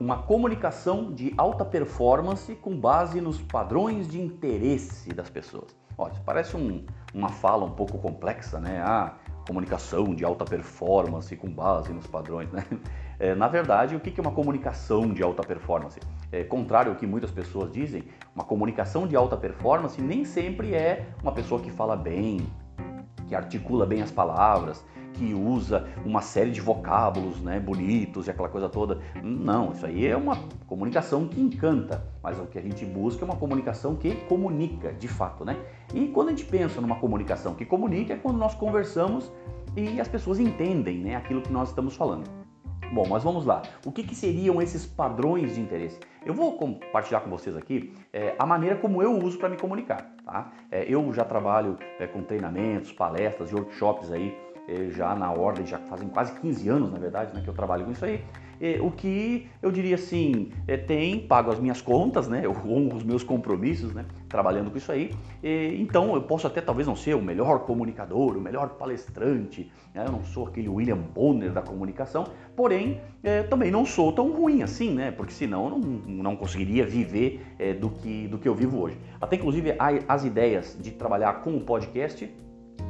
uma comunicação de alta performance com base nos padrões de interesse das pessoas. Olha, parece um, uma fala um pouco complexa, né? Ah, comunicação de alta performance com base nos padrões, né? É, na verdade, o que é uma comunicação de alta performance? É, contrário ao que muitas pessoas dizem, uma comunicação de alta performance nem sempre é uma pessoa que fala bem, que articula bem as palavras, que usa uma série de vocábulos né, bonitos e aquela coisa toda. Não, isso aí é uma comunicação que encanta, mas o que a gente busca é uma comunicação que comunica de fato. Né? E quando a gente pensa numa comunicação que comunica, é quando nós conversamos e as pessoas entendem né, aquilo que nós estamos falando. Bom, mas vamos lá. O que, que, seriam esses padrões de interesse? Eu vou compartilhar com vocês aqui é, a maneira como eu uso para me comunicar. Tá? É, eu já trabalho é, com treinamentos, palestras e workshops aí já na ordem, já fazem quase 15 anos, na verdade, né, que eu trabalho com isso aí. É, o que eu diria assim, é, tem, pago as minhas contas, né? Eu honro os meus compromissos, né? Trabalhando com isso aí. então eu posso até talvez não ser o melhor comunicador, o melhor palestrante, né? eu não sou aquele William Bonner da comunicação, porém é, também não sou tão ruim assim, né? Porque senão eu não, não conseguiria viver é, do, que, do que eu vivo hoje. Até inclusive as ideias de trabalhar com o podcast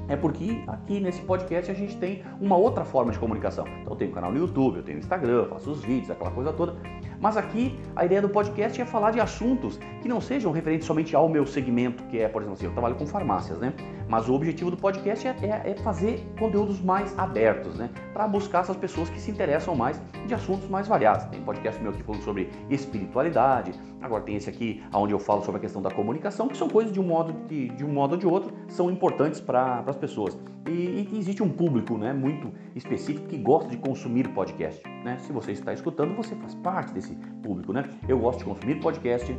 é porque aqui nesse podcast a gente tem uma outra forma de comunicação. Então eu tenho um canal no YouTube, eu tenho Instagram, faço os vídeos, aquela coisa toda. Mas aqui a ideia do podcast é falar de assuntos que não sejam referentes somente ao meu segmento, que é, por exemplo, assim, eu trabalho com farmácias, né? Mas o objetivo do podcast é, é, é fazer conteúdos mais abertos, né? Para buscar essas pessoas que se interessam mais de assuntos mais variados. Tem podcast meu aqui falando sobre espiritualidade, agora tem esse aqui onde eu falo sobre a questão da comunicação, que são coisas de um modo, de, de um modo ou de outro, são importantes para as pessoas. E, e, existe um público né, muito específico que gosta de consumir podcast. Né? Se você está escutando, você faz parte desse público. Né? Eu gosto de consumir podcast,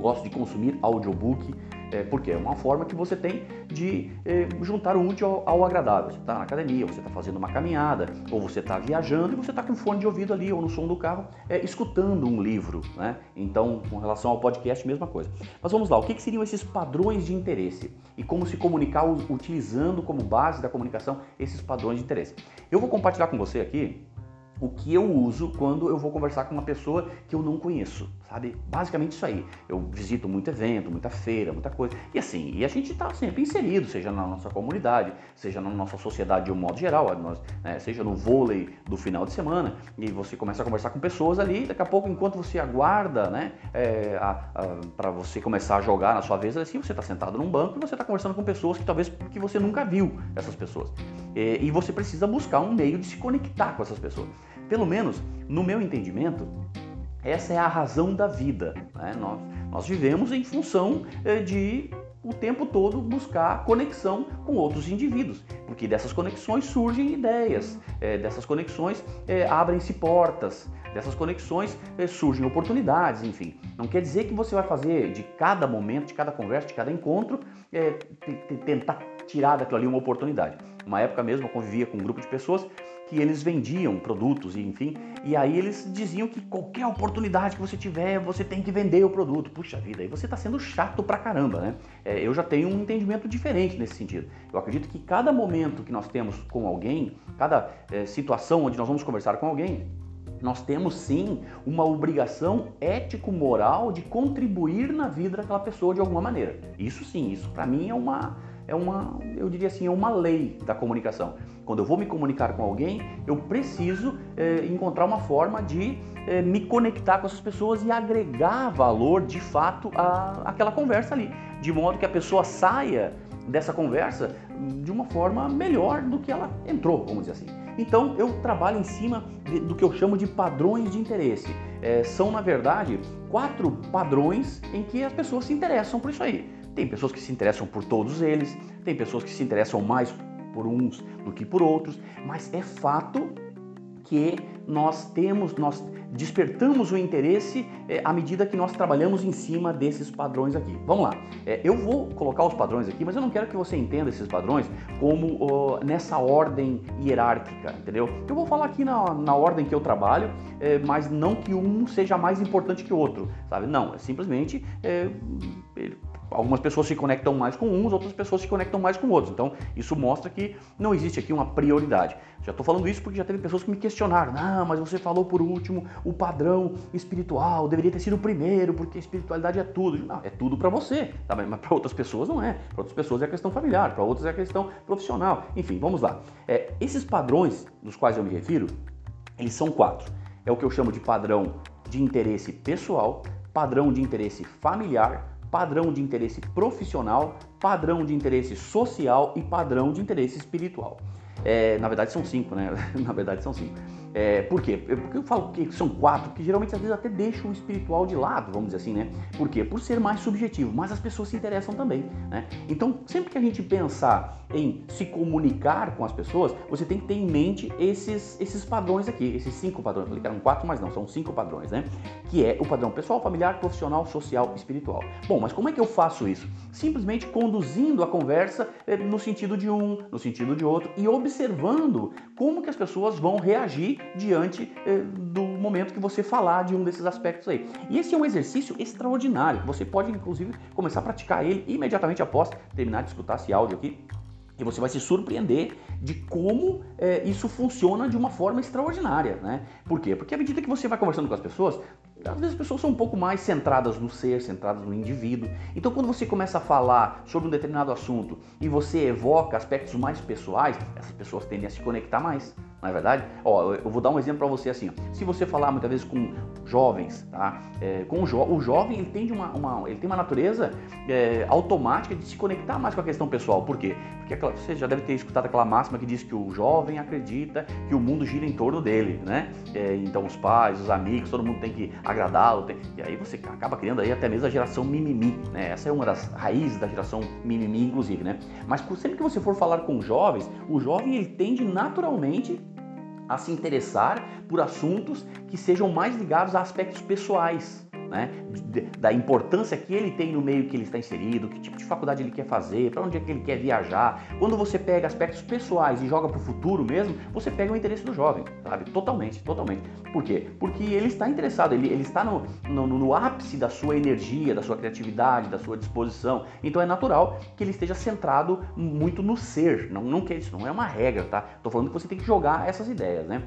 gosto de consumir audiobook, é, porque é uma forma que você tem de é, juntar o útil ao, ao agradável. Você está na academia, você está fazendo uma caminhada, ou você está viajando e você está com fone de ouvido ali ou no som do carro, é, escutando um livro. Né? Então, com relação ao podcast, mesma coisa. Mas vamos lá, o que, que seriam esses padrões de interesse e como se comunicar utilizando como base da comunicação esses padrões de interesse? Eu vou compartilhar com você aqui o que eu uso quando eu vou conversar com uma pessoa que eu não conheço, sabe? Basicamente isso aí. Eu visito muito evento, muita feira, muita coisa. E assim, e a gente está sempre inserido, seja na nossa comunidade, seja na nossa sociedade de um modo geral, nós, né, seja no vôlei do final de semana, e você começa a conversar com pessoas ali, daqui a pouco, enquanto você aguarda, né, é, para você começar a jogar na sua vez, assim, você está sentado num banco e você está conversando com pessoas que talvez que você nunca viu essas pessoas. E, e você precisa buscar um meio de se conectar com essas pessoas. Pelo menos, no meu entendimento, essa é a razão da vida. Né? Nós, nós vivemos em função eh, de o tempo todo buscar conexão com outros indivíduos, porque dessas conexões surgem ideias, é, dessas conexões é, abrem-se portas, dessas conexões surgem oportunidades, enfim. Não quer dizer que você vai fazer de cada momento, de cada conversa, de cada encontro, tentar tirar daquilo ali uma oportunidade. Uma época mesmo eu convivia com um grupo de pessoas que eles vendiam produtos e enfim, e aí eles diziam que qualquer oportunidade que você tiver, você tem que vender o produto. Puxa vida, aí você está sendo chato pra caramba, né? É, eu já tenho um entendimento diferente nesse sentido. Eu acredito que cada momento que nós temos com alguém, cada é, situação onde nós vamos conversar com alguém, nós temos sim uma obrigação ético-moral de contribuir na vida daquela pessoa de alguma maneira. Isso sim, isso para mim é uma é uma, eu diria assim, é uma lei da comunicação. Quando eu vou me comunicar com alguém, eu preciso é, encontrar uma forma de é, me conectar com essas pessoas e agregar valor de fato à, àquela conversa ali, de modo que a pessoa saia dessa conversa de uma forma melhor do que ela entrou, vamos dizer assim. Então eu trabalho em cima de, do que eu chamo de padrões de interesse. É, são, na verdade, quatro padrões em que as pessoas se interessam por isso aí. Tem pessoas que se interessam por todos eles, tem pessoas que se interessam mais por uns do que por outros, mas é fato que nós temos, nós despertamos o interesse é, à medida que nós trabalhamos em cima desses padrões aqui. Vamos lá, é, eu vou colocar os padrões aqui, mas eu não quero que você entenda esses padrões como nessa ordem hierárquica, entendeu? Eu vou falar aqui na, na ordem que eu trabalho, é, mas não que um seja mais importante que o outro, sabe? Não, é simplesmente algumas pessoas se conectam mais com uns, outras pessoas se conectam mais com outros. Então, isso mostra que não existe aqui uma prioridade. Já estou falando isso porque já teve pessoas que me questionaram. Não, mas você falou por último o padrão espiritual, deveria ter sido o primeiro, porque espiritualidade é tudo. Não, é tudo para você, tá? mas para outras pessoas não é. Para outras pessoas é a questão familiar, para outras é a questão profissional. Enfim, vamos lá. É, esses padrões dos quais eu me refiro, eles são quatro. É o que eu chamo de padrão de interesse pessoal, padrão de interesse familiar, padrão de interesse profissional, padrão de interesse social e padrão de interesse espiritual. É, na verdade são cinco, né? na verdade são cinco. É, por quê? Porque eu falo que são quatro, que geralmente às vezes até deixam o espiritual de lado, vamos dizer assim, né? Por quê? Por ser mais subjetivo, mas as pessoas se interessam também, né? Então, sempre que a gente pensar em se comunicar com as pessoas, você tem que ter em mente esses, esses padrões aqui, esses cinco padrões. Eu falei que eram quatro, mas não, são cinco padrões, né? Que é o padrão pessoal, familiar, profissional, social, espiritual. Bom, mas como é que eu faço isso? Simplesmente conduzindo a conversa eh, no sentido de um, no sentido de outro e observando como que as pessoas vão reagir diante eh, do momento que você falar de um desses aspectos aí. E esse é um exercício extraordinário. Você pode, inclusive, começar a praticar ele imediatamente após terminar de escutar esse áudio aqui. E você vai se surpreender de como é, isso funciona de uma forma extraordinária, né? Por quê? Porque à medida que você vai conversando com as pessoas, às vezes as pessoas são um pouco mais centradas no ser, centradas no indivíduo. Então, quando você começa a falar sobre um determinado assunto e você evoca aspectos mais pessoais, essas pessoas tendem a se conectar mais não é verdade? Ó, eu vou dar um exemplo para você assim. Ó. Se você falar muitas vezes com jovens, tá? É, com o, jo o jovem ele tem uma, uma, ele tem uma natureza é, automática de se conectar mais com a questão pessoal. Por quê? Porque aquela, você já deve ter escutado aquela máxima que diz que o jovem acredita que o mundo gira em torno dele, né? É, então os pais, os amigos, todo mundo tem que agradá-lo. Tem... E aí você acaba criando aí até mesmo a geração mimimi, né? Essa é uma das raízes da geração mimimi, inclusive, né? Mas sempre que você for falar com jovens, o jovem ele tende naturalmente a se interessar por assuntos que sejam mais ligados a aspectos pessoais né? da importância que ele tem no meio que ele está inserido, que tipo de faculdade ele quer fazer, para onde é que ele quer viajar. Quando você pega aspectos pessoais e joga para o futuro mesmo, você pega o interesse do jovem, sabe? Totalmente, totalmente. Por quê? Porque ele está interessado, ele, ele está no, no, no ápice da sua energia, da sua criatividade, da sua disposição. Então é natural que ele esteja centrado muito no ser. Não, não quer isso, não é uma regra, tá? Tô falando que você tem que jogar essas ideias, né?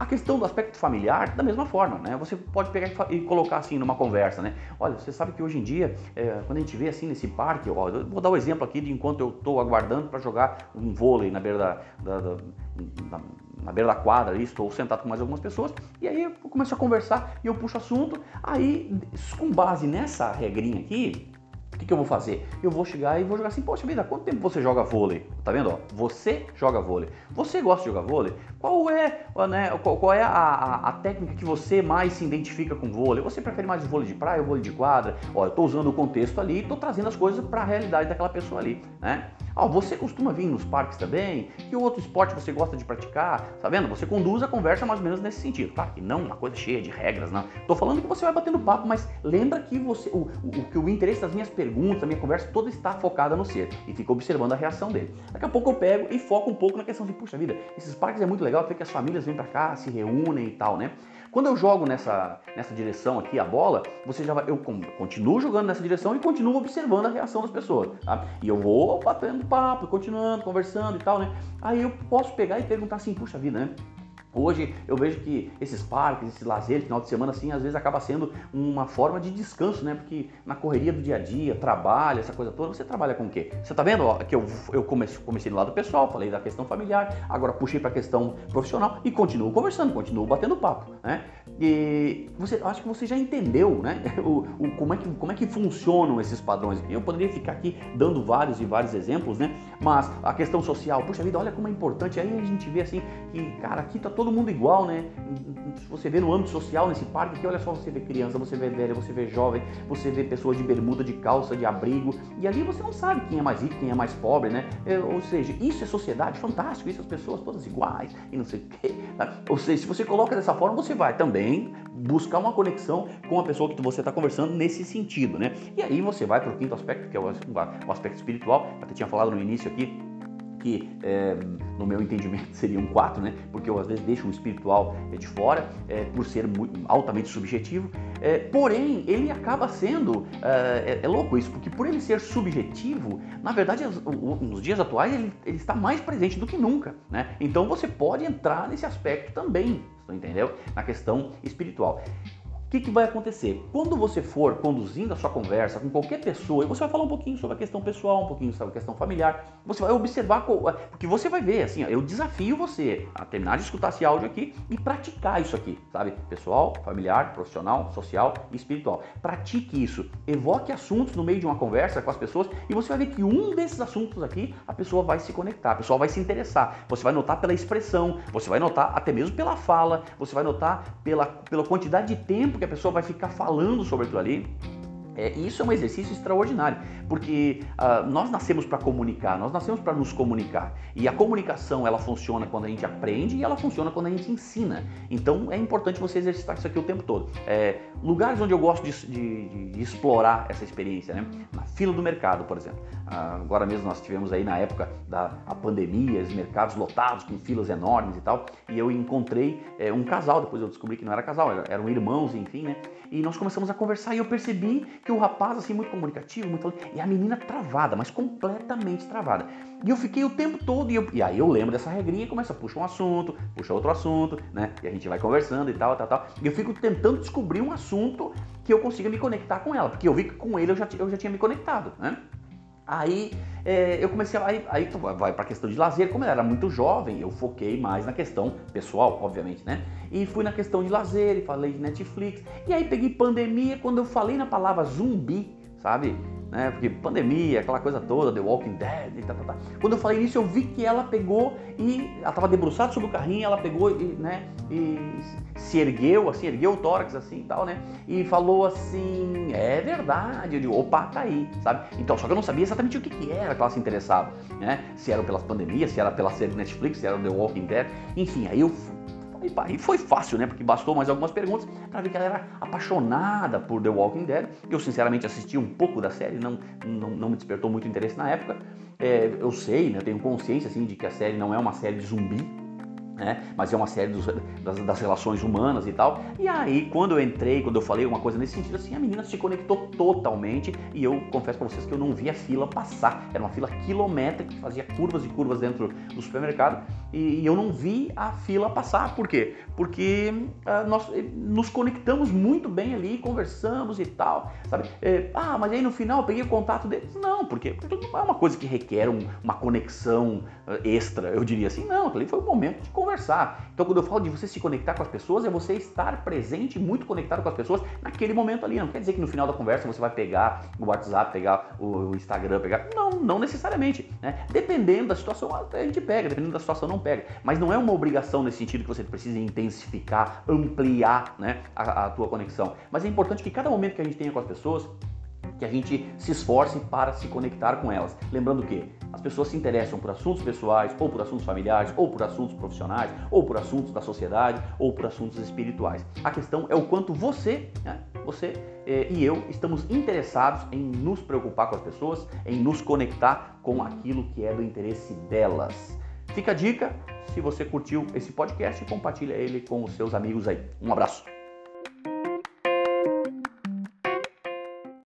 A questão do aspecto familiar, da mesma forma, né? Você pode pegar e colocar assim numa conversa, né? Olha, você sabe que hoje em dia, é, quando a gente vê assim nesse parque, ó, vou dar o um exemplo aqui de enquanto eu estou aguardando para jogar um vôlei na beira da, da, da, da na beira da quadra ali, estou sentado com mais algumas pessoas, e aí eu começo a conversar e eu puxo assunto, aí com base nessa regrinha aqui, que, que eu vou fazer? Eu vou chegar e vou jogar assim, poxa vida, quanto tempo você joga vôlei? Tá vendo? Ó, você joga vôlei. Você gosta de jogar vôlei? Qual é, né, qual, qual é a, a, a, técnica que você mais se identifica com vôlei? Você prefere mais o vôlei de praia ou vôlei de quadra? Ó, eu tô usando o contexto ali e tô trazendo as coisas para a realidade daquela pessoa ali, né? Ó, você costuma vir nos parques também? Que outro esporte você gosta de praticar? Tá vendo? Você conduz a conversa mais ou menos nesse sentido. Claro que não uma coisa cheia de regras, não. Tô falando que você vai batendo papo, mas lembra que você, o, o, que o interesse das minhas perguntas, da minha conversa toda está focada no ser e fica observando a reação dele. Daqui a pouco eu pego e foco um pouco na questão de, puxa vida, esses parques é muito legal, ver que as famílias vêm para cá, se reúnem e tal, né? Quando eu jogo nessa, nessa direção aqui a bola, você já vai, eu continuo jogando nessa direção e continuo observando a reação das pessoas, tá? E eu vou batendo papo, continuando, conversando e tal, né? Aí eu posso pegar e perguntar assim, puxa vida, né? Hoje eu vejo que esses parques, esse lazer, final de semana, assim, às vezes acaba sendo uma forma de descanso, né? Porque na correria do dia a dia, trabalho, essa coisa toda, você trabalha com o quê? Você tá vendo ó, que eu, eu comecei, comecei no lado pessoal, falei da questão familiar, agora puxei para a questão profissional e continuo conversando, continuo batendo papo, né? E você, acho que você já entendeu, né? O, o, como, é que, como é que funcionam esses padrões. Eu poderia ficar aqui dando vários e vários exemplos, né? Mas a questão social, puxa vida, olha como é importante. Aí a gente vê assim que, cara, aqui tá todo mundo igual, né? Você vê no âmbito social, nesse parque, que olha só, você vê criança, você vê velha, você vê jovem, você vê pessoas de bermuda, de calça, de abrigo, e ali você não sabe quem é mais rico, quem é mais pobre, né? É, ou seja, isso é sociedade, fantástico, isso as pessoas todas iguais e não sei o quê. Tá? Ou seja, se você coloca dessa forma, você vai também buscar uma conexão com a pessoa que você está conversando nesse sentido, né? E aí você vai para o quinto aspecto, que é o, aspecto espiritual, até tinha falado no início aqui, que é, no meu entendimento seriam quatro, né? Porque eu às vezes deixo o espiritual é, de fora é, por ser muito, altamente subjetivo. É, porém, ele acaba sendo é, é, louco isso, porque por ele ser subjetivo, na verdade, nos dias atuais ele, ele, está mais presente do que nunca, né? Então você pode entrar nesse aspecto também, entendeu? Na questão espiritual. O que, que, vai acontecer? Quando você for conduzindo a sua conversa com qualquer pessoa, e você vai falar um pouquinho sobre a questão pessoal, um pouquinho sobre a questão familiar, você vai observar, porque você vai ver, assim, eu desafio você a terminar de escutar esse áudio aqui e praticar isso aqui, sabe? Pessoal, familiar, profissional, social e espiritual. Pratique isso, evoque assuntos no meio de uma conversa com as pessoas e você vai ver que um desses assuntos aqui a pessoa vai se conectar, a pessoa vai se interessar. Você vai notar pela expressão, você vai notar até mesmo pela fala, você vai notar pela, pela quantidade de tempo que a pessoa vai ficar falando sobre aquilo ali. É, isso é um exercício extraordinário, porque uh, nós nascemos para comunicar, nós nascemos para nos comunicar. E a comunicação ela funciona quando a gente aprende e ela funciona quando a gente ensina. Então é importante você exercitar isso aqui o tempo todo. É, lugares onde eu gosto de, de, de, explorar essa experiência, né? na fila do mercado, por exemplo. Uh, agora mesmo nós tivemos aí na época da pandemia, os mercados lotados com filas enormes e tal, e eu encontrei é, um casal, depois eu descobri que não era casal, eram irmãos, enfim, né? E nós começamos a conversar e eu percebi que o rapaz, assim, muito comunicativo, muito... e a menina travada, mas completamente travada. E eu fiquei o tempo todo, e, eu... e aí eu lembro dessa regrinha e começa, puxa um assunto, puxa outro assunto, né? E a gente vai conversando e tal, tal, tal. E eu fico tentando descobrir um assunto que eu consiga me conectar com ela, porque eu vi que com ele eu já, eu já tinha me conectado, né? Aí é, eu comecei. Aí, aí vai para a questão de lazer. Como eu era muito jovem, eu foquei mais na questão pessoal, obviamente, né? E fui na questão de lazer e falei de Netflix. E aí peguei pandemia quando eu falei na palavra zumbi, sabe? Né? Porque pandemia, aquela coisa toda, The Walking Dead e tal, tal, tal. Quando eu falei isso, eu vi que ela pegou e ela estava debruçada sobre o carrinho, ela pegou e, né, e se ergueu, assim, ergueu o tórax assim e tal, né? E falou assim, é verdade, eu digo, opa, tá aí, sabe? Então, só que eu não sabia exatamente o que, que era que ela se interessava, né? Se era pelas pandemias, se era pela série Netflix, se era The Walking Dead, enfim, aí eu e aí foi fácil, né? Porque bastou mais algumas perguntas para ver que ela era apaixonada por The Walking Dead. Eu, sinceramente, assisti um pouco da série, não, não, não me despertou muito interesse na época. É, eu sei, né? Eu tenho consciência, assim, de que a série não é uma série de zumbi, né? Mas é uma série dos, das, das, relações humanas e tal. E aí, quando eu entrei, quando eu falei uma coisa nesse sentido, assim, a menina se conectou totalmente e eu confesso para vocês que eu não vi a fila passar. Era uma fila quilométrica que fazia curvas e curvas dentro do supermercado e, e eu não vi a fila passar. Por quê? Porque uh, nós eh, nos conectamos muito bem ali, conversamos e tal, sabe? É, ah, mas aí no final eu peguei o contato deles. Não, porque não é uma coisa que requer um, uma conexão uh, extra, eu diria assim. Não, ali foi um momento de conversa conversar. Então, quando eu falo de você se conectar com as pessoas, é você estar presente, muito conectado com as pessoas naquele momento ali. Não quer dizer que no final da conversa você vai pegar o WhatsApp, pegar o Instagram, pegar. Não, não necessariamente. Né? Dependendo da situação, a gente pega, dependendo da situação, não pega. Mas não é uma obrigação nesse sentido que você precisa intensificar, ampliar né, a, a tua conexão. Mas é importante que cada momento que a gente tenha com as pessoas, que a gente se esforce para se conectar com elas. Lembrando que as pessoas se interessam por assuntos pessoais, ou por assuntos familiares, ou por assuntos profissionais, ou por assuntos da sociedade, ou por assuntos espirituais. A questão é o quanto você, né, você eh, e eu estamos interessados em nos preocupar com as pessoas, em nos conectar com aquilo que é do interesse delas. Fica a dica, se você curtiu esse podcast, compartilha ele com os seus amigos aí. Um abraço.